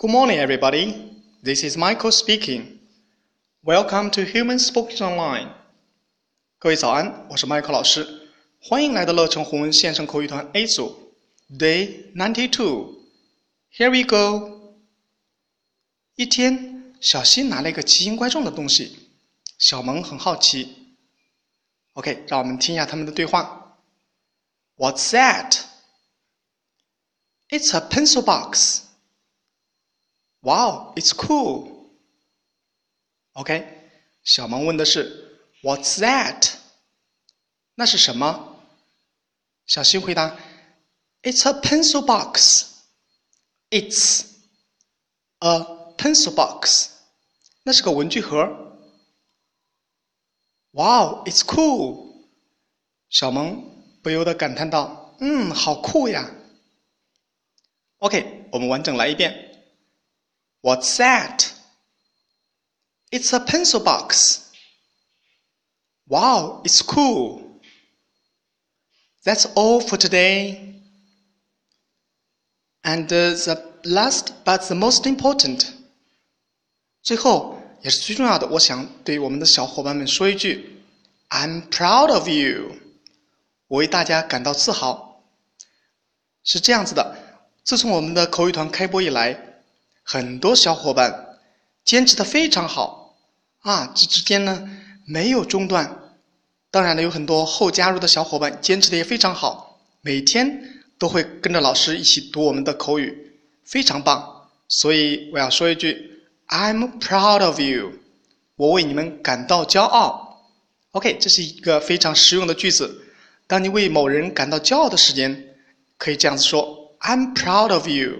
Good morning, everybody. This is Michael speaking. Welcome to Human Spoken Online. 各位早安，我是 Michael 老师，欢迎来到乐成红文线上口语团 A 组，Day ninety two. Here we go. 一天，小新拿了一个奇形怪状的东西，小萌很好奇。OK，让我们听一下他们的对话。What's that? It's a pencil box. Wow, it's cool. OK，小萌问的是 What's that？那是什么？小新回答 It's a pencil box. It's a pencil box. 那是个文具盒。Wow, it's cool. 小萌不由得感叹道：“嗯，好酷呀。” OK，我们完整来一遍。 What's that? It's a pencil box. Wow, it's cool. That's all for today. And uh, the last but the most important. 最后也是最重要的，我想对我们的小伙伴们说一句：I'm proud of you。我为大家感到自豪。是这样子的，自从我们的口语团开播以来。 很多小伙伴坚持的非常好啊，这之间呢没有中断。当然了，有很多后加入的小伙伴坚持的也非常好，每天都会跟着老师一起读我们的口语，非常棒。所以我要说一句：I'm proud of you，我为你们感到骄傲。OK，这是一个非常实用的句子。当你为某人感到骄傲的时间，可以这样子说：I'm proud of you。